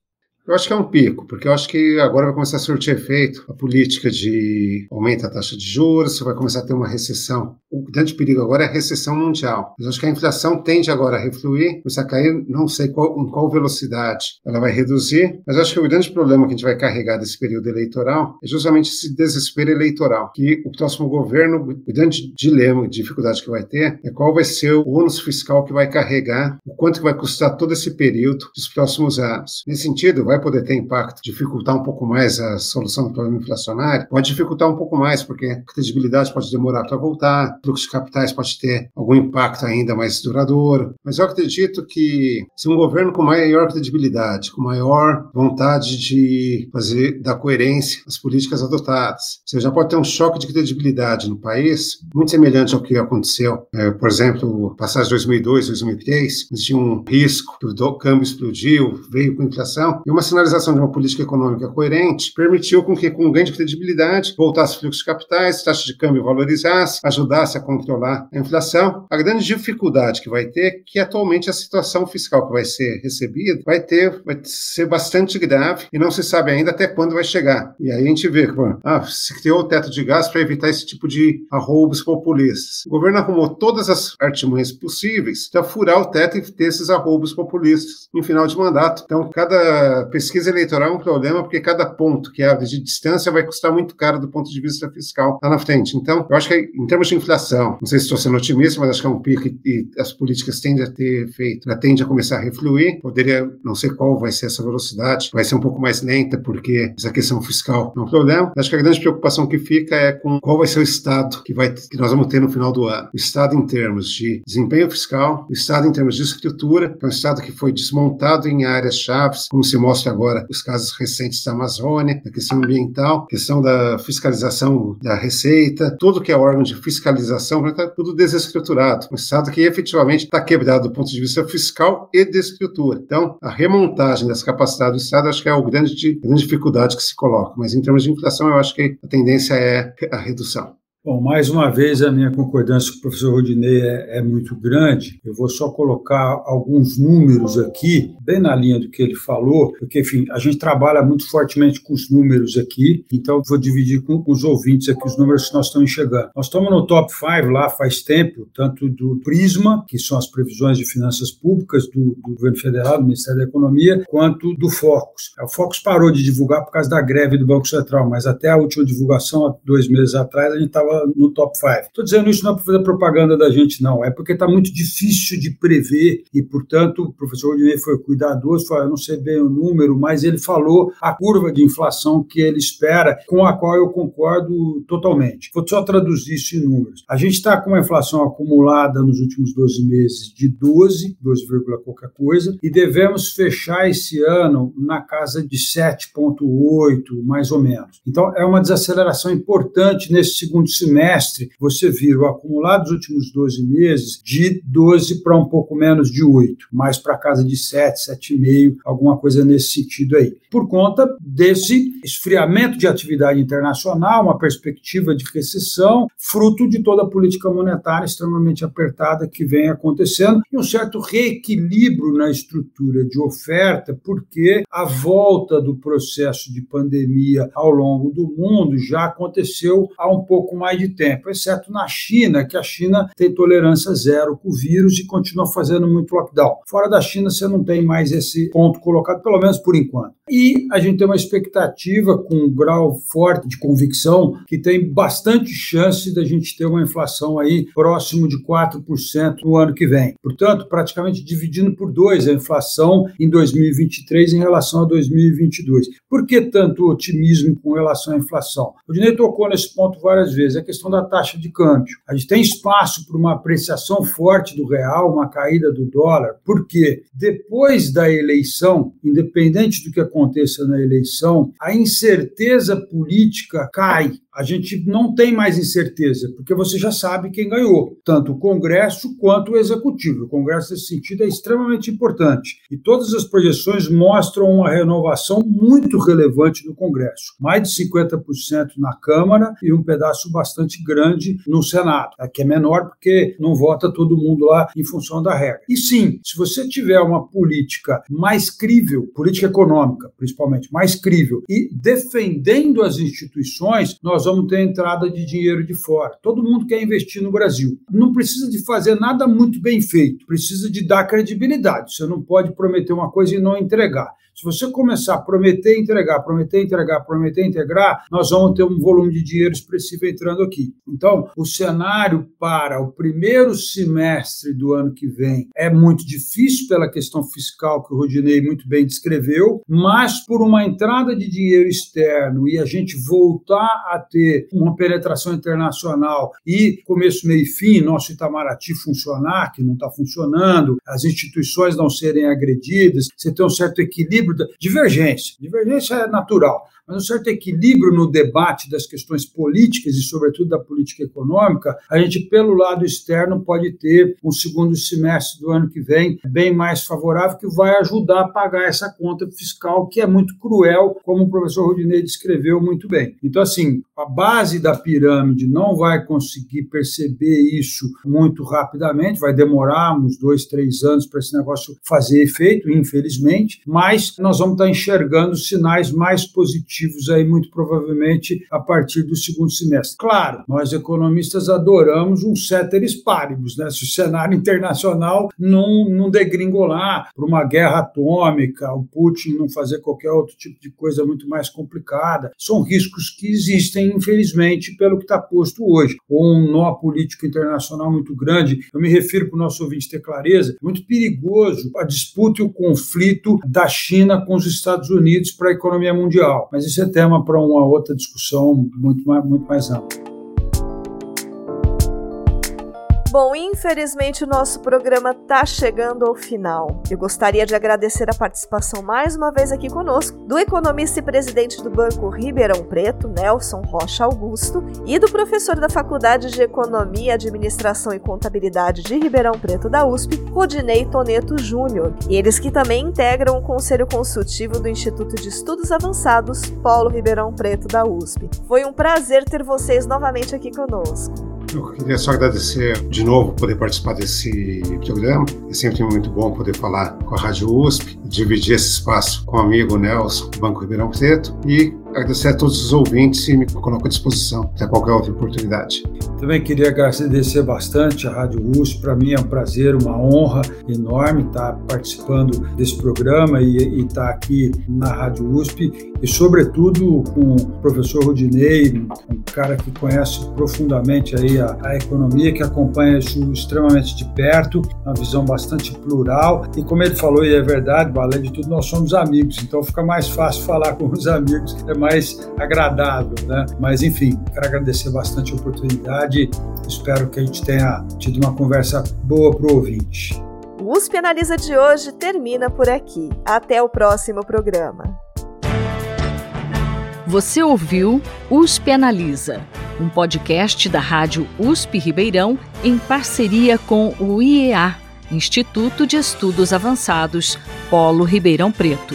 Eu acho que é um pico, porque eu acho que agora vai começar a surtir efeito a política de aumenta a taxa de juros, você vai começar a ter uma recessão. O grande perigo agora é a recessão mundial. Mas acho que a inflação tende agora a refluir, começar a cair, não sei qual, em qual velocidade ela vai reduzir, mas acho que o grande problema que a gente vai carregar desse período eleitoral é justamente esse desespero eleitoral, que o próximo governo, o grande dilema, dificuldade que vai ter, é qual vai ser o ônus fiscal que vai carregar, o quanto que vai custar todo esse período dos próximos anos. Nesse sentido, vai poder ter impacto, dificultar um pouco mais a solução do problema inflacionário, pode dificultar um pouco mais, porque a credibilidade pode demorar para voltar, fluxo de capitais pode ter algum impacto ainda mais duradouro. Mas eu acredito que se um governo com maior credibilidade, com maior vontade de fazer da coerência as políticas adotadas, você já pode ter um choque de credibilidade no país, muito semelhante ao que aconteceu, é, por exemplo, passagem de 2002, 2003, existia um risco que o câmbio explodiu, veio com inflação, e uma sinalização de uma política econômica coerente permitiu com que, com ganho de credibilidade, voltasse fluxo de capitais, taxa de câmbio valorizasse, ajudasse a controlar a inflação. A grande dificuldade que vai ter é que atualmente a situação fiscal que vai ser recebida vai ter, vai ser bastante grave e não se sabe ainda até quando vai chegar. E aí a gente vê que, ah, se criou o teto de gás para evitar esse tipo de arroubos populistas. O governo arrumou todas as artimanhas possíveis para furar o teto e ter esses arroubos populistas em final de mandato. Então, cada pesquisa eleitoral é um problema porque cada ponto que abre de distância vai custar muito caro do ponto de vista fiscal lá na frente. Então, eu acho que em termos de inflação, não sei se estou sendo otimista, mas acho que é um pico e, as políticas tendem a ter feito, já tende a começar a refluir. Poderia, não sei qual vai ser essa velocidade, vai ser um pouco mais lenta porque essa questão fiscal é um problema. Acho que a grande preocupação que fica é com qual vai ser o estado que, vai, que nós vamos ter no final do ano. O estado em termos de desempenho fiscal, o estado em termos de estrutura, é um estado que foi desmontado em áreas chaves, como se mostra agora os casos recentes da Amazônia, a questão ambiental, questão da fiscalização da receita, tudo que é órgão de fiscalização está tudo desestruturado. Um Estado que efetivamente está quebrado do ponto de vista fiscal e de estrutura. Então, a remontagem dessa capacidade do Estado acho que é a grande, grande dificuldade que se coloca. Mas em termos de inflação, eu acho que a tendência é a redução. Bom, mais uma vez a minha concordância com o professor Rodinei é, é, muito grande. Eu vou só colocar alguns números aqui, bem na linha do que ele falou, porque, enfim, a gente trabalha muito fortemente com os números aqui, então vou dividir com os ouvintes aqui os números que nós estamos enxergando. Nós estamos no top 5 lá faz tempo, tanto do Prisma, que são as previsões de finanças públicas do, do governo federal, do Ministério da Economia, quanto do Focus. O Focus parou de divulgar por causa da greve do Banco Central, mas até a última divulgação, há dois meses atrás, a gente estava no top 5. Estou dizendo isso não é para fazer propaganda da gente, não. É porque está muito difícil de prever e, portanto, o professor Rodinei foi cuidadoso, falou, eu não sei bem o número, mas ele falou a curva de inflação que ele espera, com a qual eu concordo totalmente. Vou só traduzir isso em números. A gente está com uma inflação acumulada nos últimos 12 meses de 12, 12, qualquer coisa, e devemos fechar esse ano na casa de 7,8, mais ou menos. Então, é uma desaceleração importante nesse segundo semestre semestre, você vira o acumulado dos últimos 12 meses de 12 para um pouco menos de 8, mais para casa de 7, 7,5, alguma coisa nesse sentido aí. Por conta desse esfriamento de atividade internacional, uma perspectiva de recessão, fruto de toda a política monetária extremamente apertada que vem acontecendo e um certo reequilíbrio na estrutura de oferta, porque a volta do processo de pandemia ao longo do mundo já aconteceu há um pouco mais de tempo, exceto na China, que a China tem tolerância zero com o vírus e continua fazendo muito lockdown. Fora da China, você não tem mais esse ponto colocado, pelo menos por enquanto. E a gente tem uma expectativa com um grau forte de convicção que tem bastante chance da gente ter uma inflação aí próximo de 4% no ano que vem. Portanto, praticamente dividindo por dois a inflação em 2023 em relação a 2022. Por que tanto otimismo com relação à inflação? O Dinei tocou nesse ponto várias vezes, a questão da taxa de câmbio. A gente tem espaço para uma apreciação forte do real, uma caída do dólar, porque depois da eleição, independente do que aconteça na eleição, a incerteza política cai a gente não tem mais incerteza, porque você já sabe quem ganhou, tanto o Congresso quanto o Executivo. O Congresso, nesse sentido, é extremamente importante. E todas as projeções mostram uma renovação muito relevante no Congresso. Mais de 50% na Câmara e um pedaço bastante grande no Senado, que é menor porque não vota todo mundo lá em função da regra. E sim, se você tiver uma política mais crível, política econômica principalmente, mais crível, e defendendo as instituições, nós vamos ter entrada de dinheiro de fora. Todo mundo quer investir no Brasil. Não precisa de fazer nada muito bem feito, precisa de dar credibilidade. Você não pode prometer uma coisa e não entregar. Se você começar a prometer entregar, prometer entregar, prometer integrar, nós vamos ter um volume de dinheiro expressivo entrando aqui. Então, o cenário para o primeiro semestre do ano que vem é muito difícil pela questão fiscal que o Rodinei muito bem descreveu, mas por uma entrada de dinheiro externo e a gente voltar a ter uma penetração internacional e começo, meio e fim, nosso Itamaraty funcionar, que não está funcionando, as instituições não serem agredidas, você tem um certo equilíbrio equilíbrio, divergência. Divergência é natural, mas um certo equilíbrio no debate das questões políticas e, sobretudo, da política econômica, a gente, pelo lado externo, pode ter um segundo semestre do ano que vem bem mais favorável, que vai ajudar a pagar essa conta fiscal, que é muito cruel, como o professor Rodinei descreveu muito bem. Então, assim, a base da pirâmide não vai conseguir perceber isso muito rapidamente, vai demorar uns dois, três anos para esse negócio fazer efeito, infelizmente, mas nós vamos estar enxergando sinais mais positivos aí, muito provavelmente, a partir do segundo semestre. Claro, nós economistas adoramos um ceteris paribus, né? Se o cenário internacional não, não degringolar para uma guerra atômica, o Putin não fazer qualquer outro tipo de coisa muito mais complicada, são riscos que existem, infelizmente, pelo que está posto hoje. Ou um nó político internacional muito grande, eu me refiro para o nosso ouvinte ter clareza, muito perigoso a disputa e o conflito da China China com os Estados Unidos para a economia mundial. Mas isso é tema para uma outra discussão muito mais, muito mais ampla. Bom, infelizmente o nosso programa está chegando ao final. Eu gostaria de agradecer a participação mais uma vez aqui conosco do economista e presidente do Banco Ribeirão Preto, Nelson Rocha Augusto, e do professor da Faculdade de Economia, Administração e Contabilidade de Ribeirão Preto da USP, Rodinei Toneto Júnior, eles que também integram o Conselho Consultivo do Instituto de Estudos Avançados Polo Ribeirão Preto da USP. Foi um prazer ter vocês novamente aqui conosco. Eu queria só agradecer de novo poder participar desse programa. É sempre muito bom poder falar com a Rádio USP, dividir esse espaço com o amigo Nelson, do Banco Ribeirão Preto, e agradecer a todos os ouvintes e me coloco à disposição para qualquer outra oportunidade. Também queria agradecer bastante a Rádio USP. Para mim é um prazer, uma honra enorme estar participando desse programa e, e estar aqui na Rádio USP e, sobretudo, com o professor Rodinei, um cara que conhece profundamente aí a, a economia, que acompanha isso extremamente de perto, uma visão bastante plural. E como ele falou, e é verdade, além de tudo, nós somos amigos, então fica mais fácil falar com os amigos, é mais agradável, né? Mas, enfim, quero agradecer bastante a oportunidade, espero que a gente tenha tido uma conversa boa para o ouvinte. O USP Analisa de hoje termina por aqui. Até o próximo programa. Você ouviu USP Analisa um podcast da Rádio USP Ribeirão em parceria com o IEA, Instituto de Estudos Avançados, Polo Ribeirão Preto.